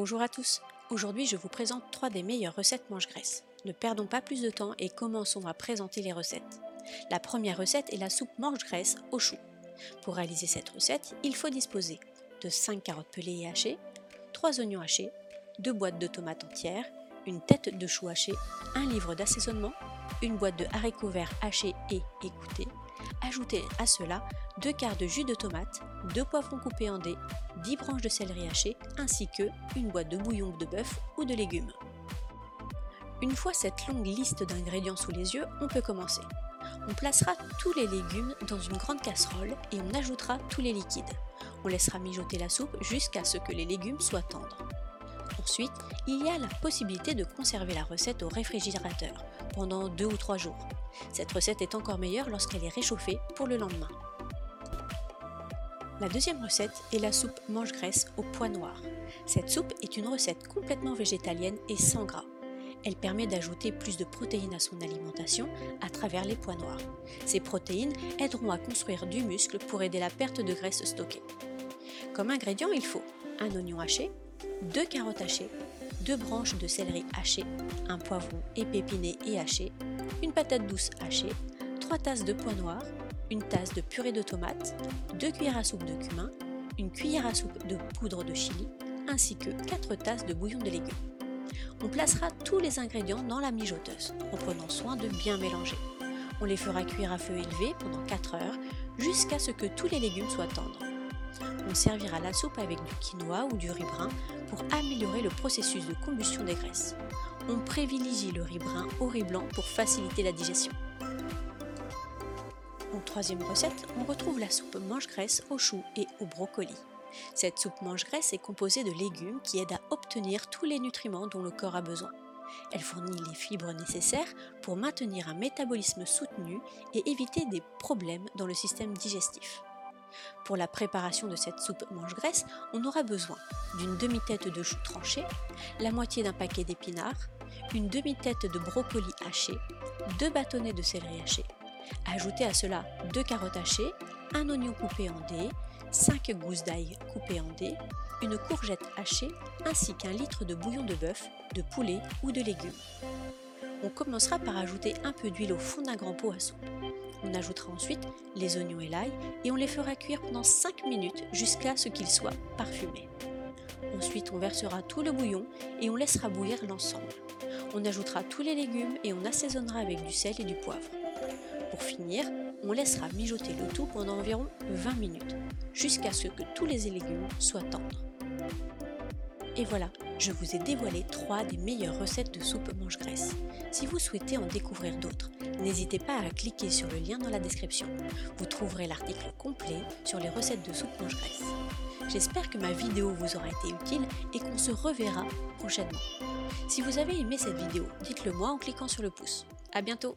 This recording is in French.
Bonjour à tous, aujourd'hui je vous présente trois des meilleures recettes mange-graisse. Ne perdons pas plus de temps et commençons à présenter les recettes. La première recette est la soupe mange-graisse au chou. Pour réaliser cette recette, il faut disposer de 5 carottes pelées et hachées, 3 oignons hachés, 2 boîtes de tomates entières, une tête de chou haché, un livre d'assaisonnement, une boîte de haricots verts hachés et égouttés, Ajoutez à cela 2 quarts de jus de tomate, 2 poivrons coupés en dés, 10 branches de céleri haché ainsi que une boîte de bouillon de bœuf ou de légumes. Une fois cette longue liste d'ingrédients sous les yeux, on peut commencer. On placera tous les légumes dans une grande casserole et on ajoutera tous les liquides. On laissera mijoter la soupe jusqu'à ce que les légumes soient tendres. Ensuite, il y a la possibilité de conserver la recette au réfrigérateur pendant 2 ou 3 jours. Cette recette est encore meilleure lorsqu'elle est réchauffée pour le lendemain. La deuxième recette est la soupe mange-graisse au pois noir. Cette soupe est une recette complètement végétalienne et sans gras. Elle permet d'ajouter plus de protéines à son alimentation à travers les pois noirs. Ces protéines aideront à construire du muscle pour aider la perte de graisse stockée. Comme ingrédient, il faut un oignon haché, 2 carottes hachées, 2 branches de céleri hachées, un poivron épiné et haché, une patate douce hachée, 3 tasses de pois noirs, une tasse de purée de tomates, 2 cuillères à soupe de cumin, une cuillère à soupe de poudre de chili, ainsi que 4 tasses de bouillon de légumes. On placera tous les ingrédients dans la mijoteuse, en prenant soin de bien mélanger. On les fera cuire à feu élevé pendant 4 heures, jusqu'à ce que tous les légumes soient tendres. On servira la soupe avec du quinoa ou du riz brun pour améliorer le processus de combustion des graisses. On privilégie le riz brun au riz blanc pour faciliter la digestion. En troisième recette, on retrouve la soupe mange-graisse au chou et au brocoli. Cette soupe mange-graisse est composée de légumes qui aident à obtenir tous les nutriments dont le corps a besoin. Elle fournit les fibres nécessaires pour maintenir un métabolisme soutenu et éviter des problèmes dans le système digestif. Pour la préparation de cette soupe mange-graisse, on aura besoin d'une demi-tête de chou tranché, la moitié d'un paquet d'épinards, une demi-tête de brocoli haché, deux bâtonnets de céleri haché. Ajoutez à cela deux carottes hachées, un oignon coupé en dés, 5 gousses d'ail coupées en dés, une courgette hachée ainsi qu'un litre de bouillon de bœuf, de poulet ou de légumes. On commencera par ajouter un peu d'huile au fond d'un grand pot à soupe. On ajoutera ensuite les oignons et l'ail et on les fera cuire pendant 5 minutes jusqu'à ce qu'ils soient parfumés. Ensuite, on versera tout le bouillon et on laissera bouillir l'ensemble. On ajoutera tous les légumes et on assaisonnera avec du sel et du poivre. Pour finir, on laissera mijoter le tout pendant environ 20 minutes, jusqu'à ce que tous les légumes soient tendres. Et voilà, je vous ai dévoilé 3 des meilleures recettes de soupe mange-graisse. Si vous souhaitez en découvrir d'autres, n'hésitez pas à cliquer sur le lien dans la description. Vous trouverez l'article complet sur les recettes de soupe mange-graisse. J'espère que ma vidéo vous aura été utile et qu'on se reverra prochainement. Si vous avez aimé cette vidéo, dites-le moi en cliquant sur le pouce. A bientôt